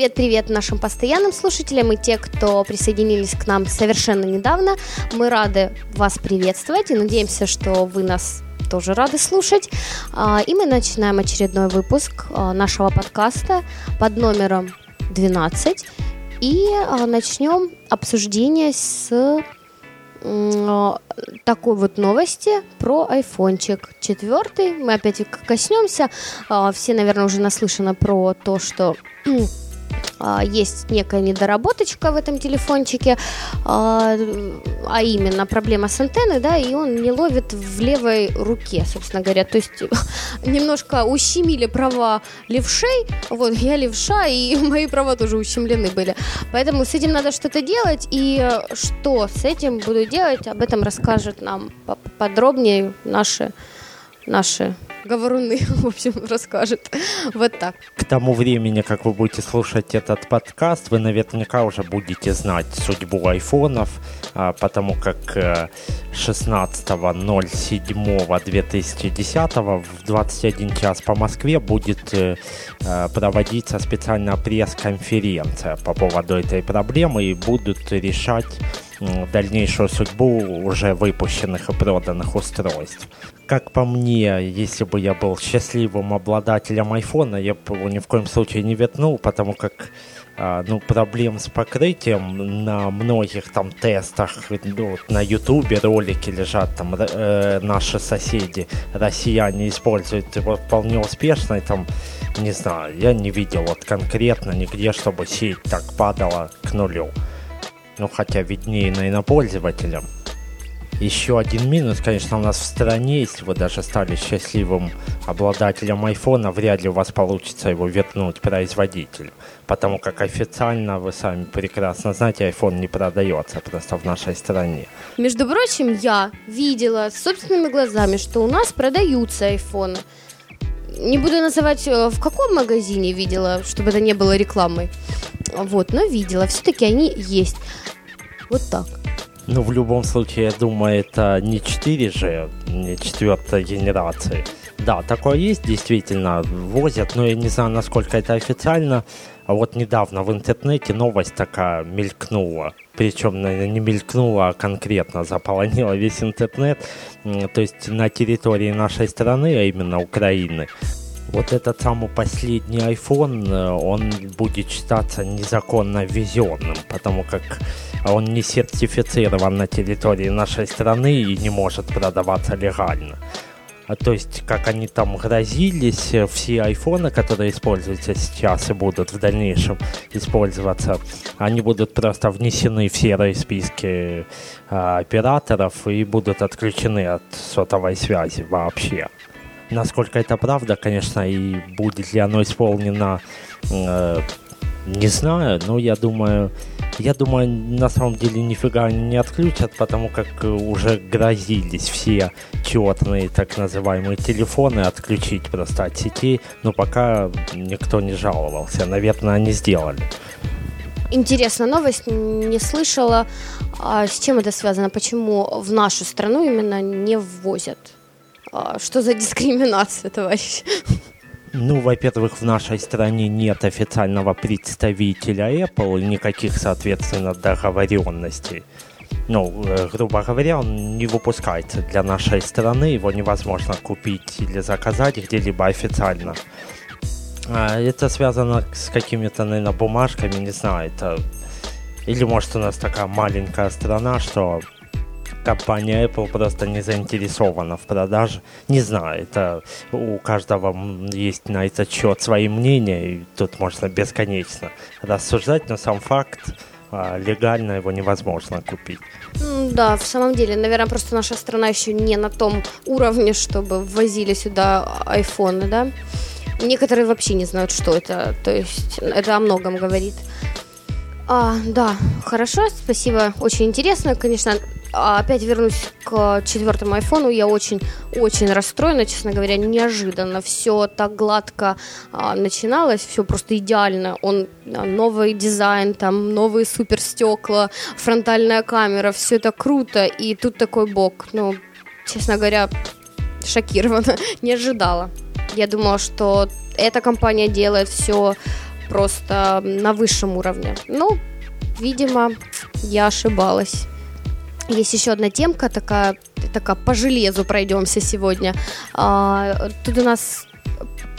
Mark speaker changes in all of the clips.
Speaker 1: привет-привет нашим постоянным слушателям и те, кто присоединились к нам совершенно недавно. Мы рады вас приветствовать и надеемся, что вы нас тоже рады слушать. А, и мы начинаем очередной выпуск а, нашего подкаста под номером 12. И а, начнем обсуждение с такой вот новости про айфончик четвертый. Мы опять коснемся. Все, наверное, уже наслышаны про то, что есть некая недоработочка в этом телефончике, а, а именно проблема с антенной, да, и он не ловит в левой руке, собственно говоря. То есть немножко ущемили права левшей, вот, я левша, и мои права тоже ущемлены были. Поэтому с этим надо что-то делать, и что с этим буду делать, об этом расскажет нам подробнее наши, наши говоруны, в общем, расскажет. Вот так.
Speaker 2: К тому времени, как вы будете слушать этот подкаст, вы наверняка уже будете знать судьбу айфонов, а, потому как 16.07.2010 э, в 21 час по Москве будет э, э, проводиться специальная пресс-конференция по поводу этой проблемы и будут решать дальнейшую судьбу уже выпущенных и проданных устройств как по мне, если бы я был счастливым обладателем айфона, я бы его ни в коем случае не ветнул, потому как а, ну, проблем с покрытием на многих там тестах, ну, на ютубе ролики лежат, там э, наши соседи, россияне используют его вполне успешно, и там, не знаю, я не видел вот конкретно нигде, чтобы сеть так падала к нулю. Ну, хотя виднее, наверное, пользователям. Еще один минус, конечно, у нас в стране, если вы даже стали счастливым обладателем айфона, вряд ли у вас получится его вернуть производителю. Потому как официально, вы сами прекрасно знаете, iPhone не продается просто в нашей стране.
Speaker 1: Между прочим, я видела собственными глазами, что у нас продаются айфоны. Не буду называть, э, в каком магазине видела, чтобы это не было рекламой. Вот, но видела. Все-таки они есть. Вот так.
Speaker 2: Ну, в любом случае, я думаю, это не 4G, не четвертой генерации. Да, такое есть, действительно, возят, но я не знаю, насколько это официально. А вот недавно в интернете новость такая мелькнула. Причем не мелькнула, а конкретно заполонила весь интернет. То есть на территории нашей страны, а именно Украины, вот этот самый последний iPhone, э, он будет считаться незаконно ввезенным, потому как он не сертифицирован на территории нашей страны и не может продаваться легально. А то есть, как они там грозились, э, все айфоны, которые используются сейчас и будут в дальнейшем использоваться, они будут просто внесены в серые списки э, операторов и будут отключены от сотовой связи вообще. Насколько это правда, конечно, и будет ли оно исполнено, э, не знаю, но я думаю, я думаю, на самом деле нифига не отключат, потому как уже грозились все четные так называемые телефоны отключить просто от сети, но пока никто не жаловался. Наверное, они сделали.
Speaker 1: Интересная новость, не слышала. А с чем это связано? Почему в нашу страну именно не ввозят? А, что за дискриминация, товарищ?
Speaker 2: Ну, во-первых, в нашей стране нет официального представителя Apple, никаких, соответственно, договоренностей. Ну, э, грубо говоря, он не выпускается для нашей страны, его невозможно купить или заказать где-либо официально. А, это связано с какими-то, наверное, бумажками, не знаю, это... Или, может, у нас такая маленькая страна, что компания Apple просто не заинтересована в продаже. Не знаю, это у каждого есть на этот счет свои мнения, и тут можно бесконечно рассуждать, но сам факт а, легально его невозможно купить.
Speaker 1: Да, в самом деле, наверное, просто наша страна еще не на том уровне, чтобы ввозили сюда айфоны, да. Некоторые вообще не знают, что это, то есть это о многом говорит. А, да, хорошо, спасибо, очень интересно, конечно, опять вернусь к четвертому айфону. Я очень-очень расстроена, честно говоря, неожиданно. Все так гладко а, начиналось, все просто идеально. Он а, новый дизайн, там новые супер стекла, фронтальная камера, все это круто. И тут такой бок. Ну, честно говоря, шокирована, не ожидала. Я думала, что эта компания делает все просто на высшем уровне. Ну, видимо, я ошибалась. Есть еще одна темка такая, такая по железу пройдемся сегодня. А, тут у нас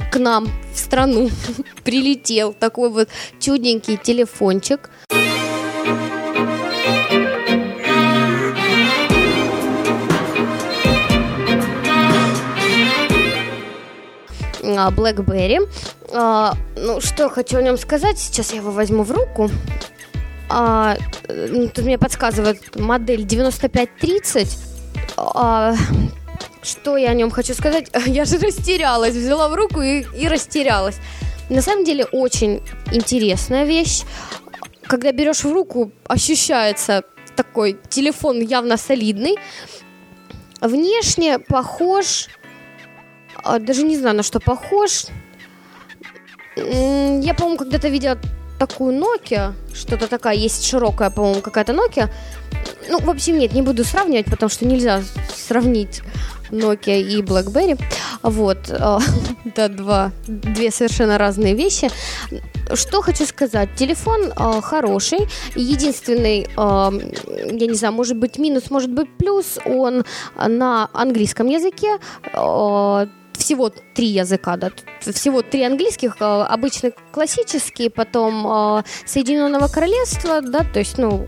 Speaker 1: к нам в страну прилетел такой вот чудненький телефончик. А, BlackBerry. А, ну, что хочу о нем сказать. Сейчас я его возьму в руку. А, тут мне подсказывает модель 9530. А, что я о нем хочу сказать? Я же растерялась, взяла в руку и, и растерялась. На самом деле очень интересная вещь. Когда берешь в руку, ощущается такой телефон явно солидный. Внешне похож, а, даже не знаю, на что похож. Я, по-моему, когда-то видела такую Nokia, что-то такая, есть широкая, по-моему, какая-то Nokia. Ну, в общем, нет, не буду сравнивать, потому что нельзя сравнить Nokia и BlackBerry. Вот, это два, две совершенно разные вещи. Что хочу сказать, телефон э, хороший, единственный, э, я не знаю, может быть минус, может быть плюс, он на английском языке, э, всего три языка, да, всего три английских, э, обычно классические, потом э, Соединенного Королевства, да, то есть, ну,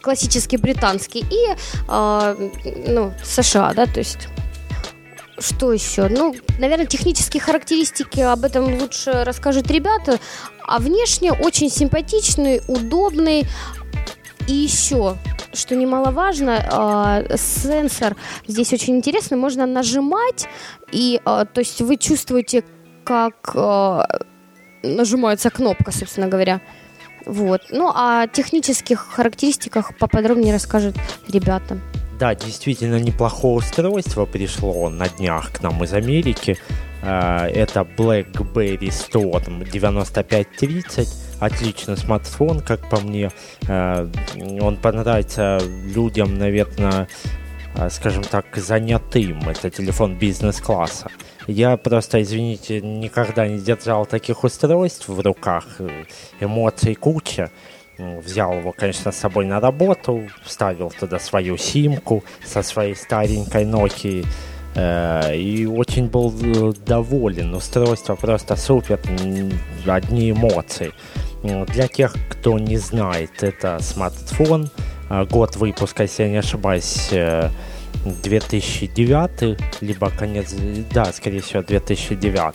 Speaker 1: классический британский и, э, ну, США, да, то есть что еще? Ну, наверное, технические характеристики об этом лучше расскажут ребята. А внешне очень симпатичный, удобный. И еще что немаловажно, э, сенсор здесь очень интересный, можно нажимать, и, э, то есть вы чувствуете, как э, нажимается кнопка, собственно говоря. Вот. Ну, о технических характеристиках поподробнее расскажут ребята.
Speaker 2: Да, действительно неплохое устройство пришло на днях к нам из Америки. Это BlackBerry Storm 9530 отличный смартфон, как по мне. Э, он понравится людям, наверное, э, скажем так, занятым. Это телефон бизнес-класса. Я просто, извините, никогда не держал таких устройств в руках. Эмоций куча. Взял его, конечно, с собой на работу, вставил туда свою симку со своей старенькой Nokia и очень был доволен. Устройство просто супер, одни эмоции. Для тех, кто не знает, это смартфон. Год выпуска, если я не ошибаюсь, 2009, э, либо конец, да, скорее всего, 2009.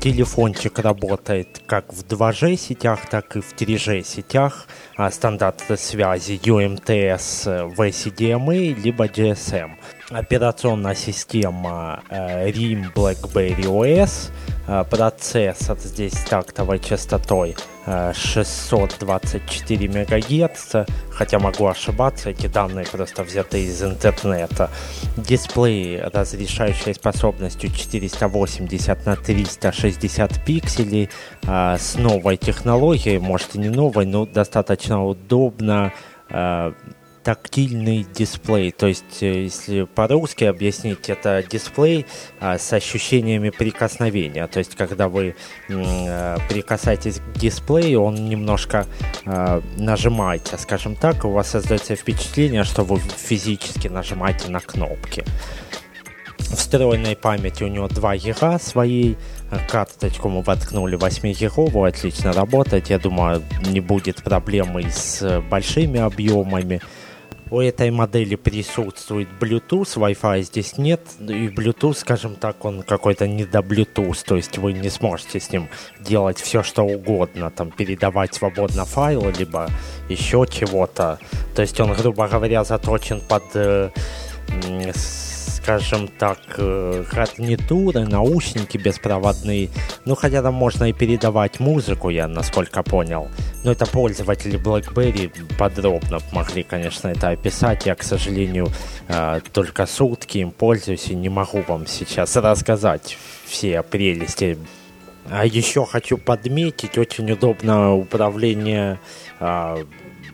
Speaker 2: Телефончик работает как в 2G сетях, так и в 3G сетях. А стандарты связи UMTS, VCDMA, либо GSM. Операционная система э, RIM BlackBerry OS. Э, процессор здесь тактовой частотой 624 МГц, хотя могу ошибаться, эти данные просто взяты из интернета. Дисплей, разрешающий способностью 480 на 360 пикселей, а, с новой технологией, может и не новой, но достаточно удобно тактильный дисплей. То есть, э, если по-русски объяснить, это дисплей а, с ощущениями прикосновения. То есть, когда вы а, прикасаетесь к дисплею, он немножко а, нажимаете, скажем так, у вас создается впечатление, что вы физически нажимаете на кнопки. Встроенной памяти у него 2 гига своей, карточку мы воткнули 8 гиговую, отлично работает, я думаю, не будет проблемы с большими объемами. У этой модели присутствует Bluetooth, Wi-Fi здесь нет, и Bluetooth, скажем так, он какой-то не до Bluetooth, то есть вы не сможете с ним делать все, что угодно, там, передавать свободно файлы, либо еще чего-то. То есть он, грубо говоря, заточен под э, скажем так, э, гарнитуры, наушники беспроводные. Ну, хотя там можно и передавать музыку, я насколько понял. Но это пользователи BlackBerry подробно могли, конечно, это описать. Я, к сожалению, э, только сутки им пользуюсь и не могу вам сейчас рассказать все прелести. А еще хочу подметить, очень удобно управление э,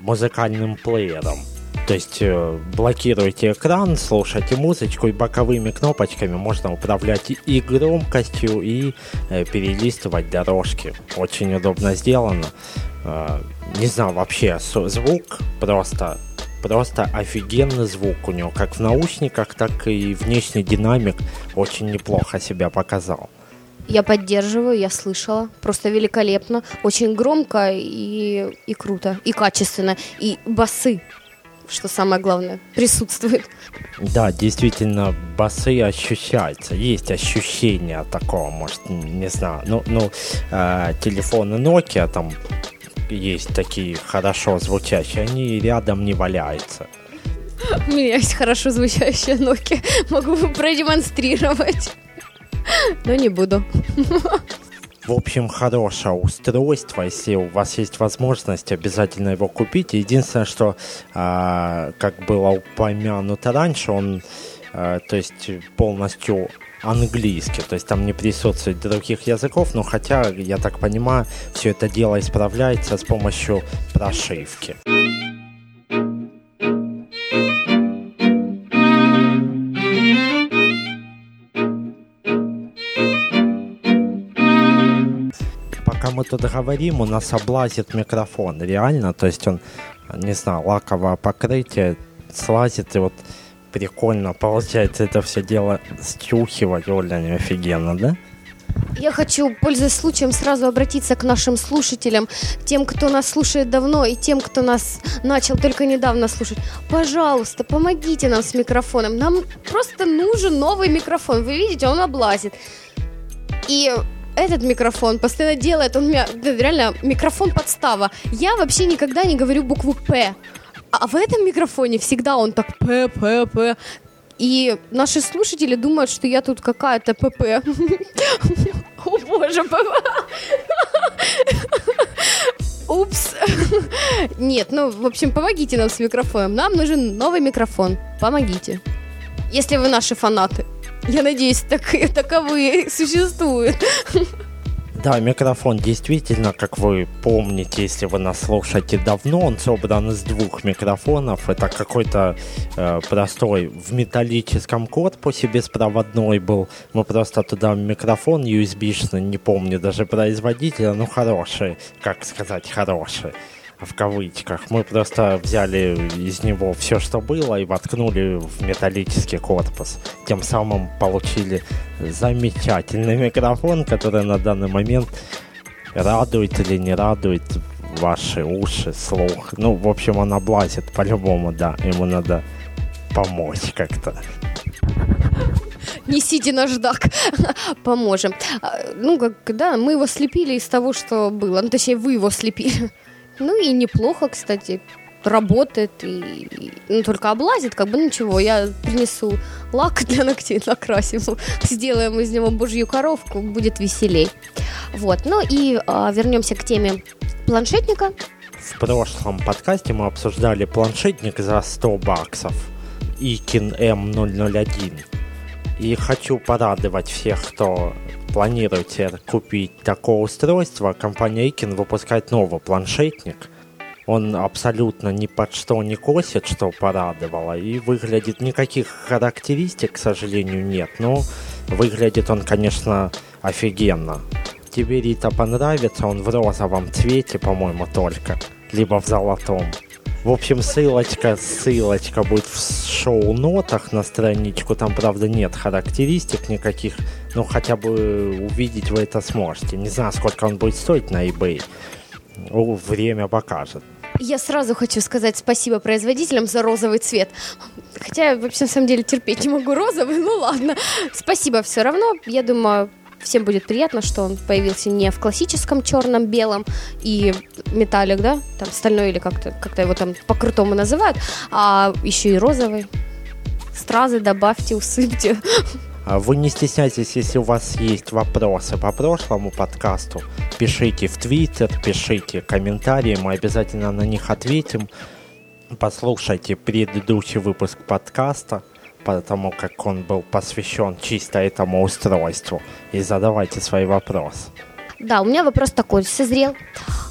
Speaker 2: музыкальным плеером То есть э, блокируете экран, слушаете музычку и боковыми кнопочками можно управлять и громкостью, и э, перелистывать дорожки. Очень удобно сделано. Э, не знаю, вообще звук просто просто офигенный звук у него, как в наушниках, так и внешний динамик очень неплохо себя показал.
Speaker 1: Я поддерживаю, я слышала. Просто великолепно. Очень громко и, и круто, и качественно. И басы, что самое главное, присутствуют.
Speaker 2: Да, действительно, басы ощущаются. Есть ощущение такого, может, не знаю. Ну, ну э, телефоны Nokia там есть такие хорошо звучащие, они рядом не валяются.
Speaker 1: У меня есть хорошо звучащая Nokia. Могу продемонстрировать. Но не буду.
Speaker 2: В общем, хорошее устройство. Если у вас есть возможность, обязательно его купите. Единственное, что, э, как было упомянуто раньше, он, э, то есть полностью английский, то есть там не присутствует других языков, но хотя, я так понимаю, все это дело исправляется с помощью прошивки. Пока мы тут говорим, у нас облазит микрофон, реально, то есть он, не знаю, лаковое покрытие слазит и вот прикольно получается это все дело стюхивать, Оля, офигенно, да?
Speaker 1: Я хочу, пользуясь случаем, сразу обратиться к нашим слушателям, тем, кто нас слушает давно, и тем, кто нас начал только недавно слушать. Пожалуйста, помогите нам с микрофоном. Нам просто нужен новый микрофон. Вы видите, он облазит. И этот микрофон постоянно делает, он меня, реально, микрофон подстава. Я вообще никогда не говорю букву «П». А в этом микрофоне всегда он так п п п и наши слушатели думают, что я тут какая-то ПП. О боже. Упс. Нет, ну, в общем, помогите нам с микрофоном. Нам нужен новый микрофон. Помогите. Если вы наши фанаты. Я надеюсь, так, таковые существуют.
Speaker 2: Да, микрофон действительно, как вы помните, если вы нас слушаете давно, он собран из двух микрофонов. Это какой-то э, простой в металлическом корпусе беспроводной был. Мы просто туда микрофон USB-шный, не помню даже производителя, но хороший, как сказать, хороший в кавычках. Мы просто взяли из него все, что было, и воткнули в металлический корпус. Тем самым получили замечательный микрофон, который на данный момент радует или не радует ваши уши, слух. Ну, в общем, он облазит по-любому, да. Ему надо помочь как-то.
Speaker 1: Несите наждак, поможем. А, ну, как, да, мы его слепили из того, что было. Ну, точнее, вы его слепили. Ну и неплохо, кстати, работает и, ну, только облазит, как бы ничего, я принесу лак для ногтей, накрасим, сделаем из него божью коровку, будет веселей. Вот, ну и а, вернемся к теме планшетника.
Speaker 2: В прошлом подкасте мы обсуждали планшетник за 100 баксов, Икин M001. И хочу порадовать всех, кто планируете купить такое устройство, компания Икин выпускает новый планшетник. Он абсолютно ни под что не косит, что порадовало, и выглядит никаких характеристик, к сожалению, нет, но выглядит он, конечно, офигенно. Тебе, Рита, понравится, он в розовом цвете, по-моему, только, либо в золотом. В общем, ссылочка, ссылочка будет в шоу-нотах на страничку. Там, правда, нет характеристик никаких, но хотя бы увидеть вы это сможете. Не знаю, сколько он будет стоить на eBay. Время покажет.
Speaker 1: Я сразу хочу сказать спасибо производителям за розовый цвет. Хотя я вообще на самом деле терпеть не могу розовый, ну ладно. Спасибо все равно. Я думаю, всем будет приятно, что он появился не в классическом черном, белом и металлик, да, там стальной или как-то как его там по-крутому называют, а еще и розовый. Стразы добавьте, усыпьте.
Speaker 2: А вы не стесняйтесь, если у вас есть вопросы по прошлому подкасту, пишите в Твиттер, пишите комментарии, мы обязательно на них ответим. Послушайте предыдущий выпуск подкаста – потому как он был посвящен чисто этому устройству. И задавайте свои вопросы.
Speaker 1: Да, у меня вопрос такой, созрел.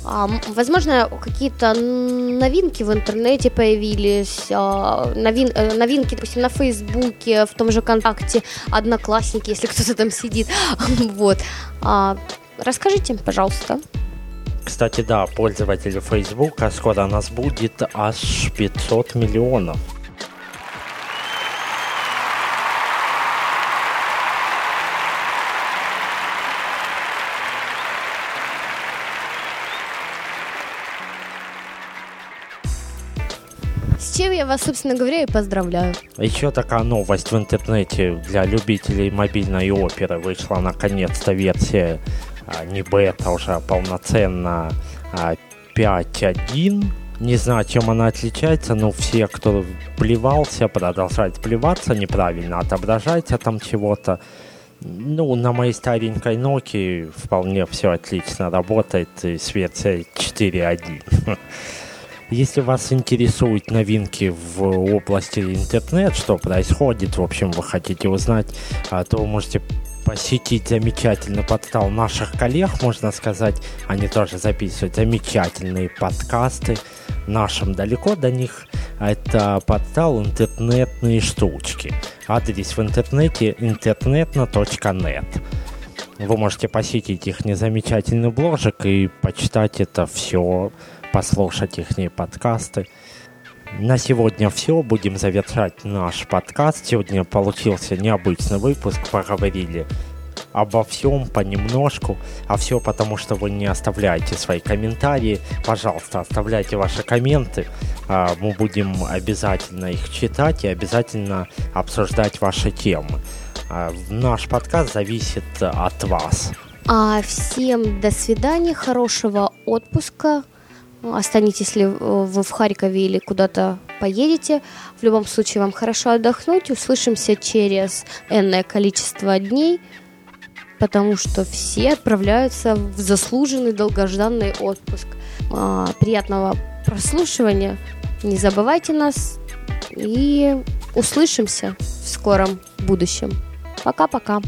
Speaker 1: А, возможно, какие-то новинки в интернете появились, а, новин, э, новинки, допустим, на Фейсбуке, в том же ВКонтакте, Одноклассники, если кто-то там сидит. Вот. А, расскажите, пожалуйста.
Speaker 2: Кстати, да, пользователи Фейсбука скоро нас будет аж 500 миллионов.
Speaker 1: Чем я вас, собственно говоря, и поздравляю.
Speaker 2: Еще такая новость в интернете для любителей мобильной оперы. Вышла наконец-то версия а, не бета, уже полноценно а, 5.1. Не знаю, чем она отличается, но все, кто плевался, продолжают плеваться, неправильно отображается там чего-то. Ну, на моей старенькой Nokia вполне все отлично работает с версией 4.1. Если вас интересуют новинки в области интернет, что происходит, в общем, вы хотите узнать, а, то вы можете посетить замечательный портал наших коллег, можно сказать. Они тоже записывают замечательные подкасты. Нашим далеко до них. Это портал «Интернетные штучки». Адрес в интернете интернетно.нет. Вы можете посетить их незамечательный бложек и почитать это все послушать их подкасты. На сегодня все. Будем завершать наш подкаст. Сегодня получился необычный выпуск. Поговорили обо всем понемножку, а все потому, что вы не оставляете свои комментарии. Пожалуйста, оставляйте ваши комменты. А, мы будем обязательно их читать и обязательно обсуждать ваши темы. А, наш подкаст зависит от вас.
Speaker 1: А всем до свидания, хорошего отпуска, Останетесь ли вы в Харькове или куда-то поедете. В любом случае вам хорошо отдохнуть. Услышимся через энное количество дней, потому что все отправляются в заслуженный долгожданный отпуск. А, приятного прослушивания. Не забывайте нас и услышимся в скором будущем. Пока-пока.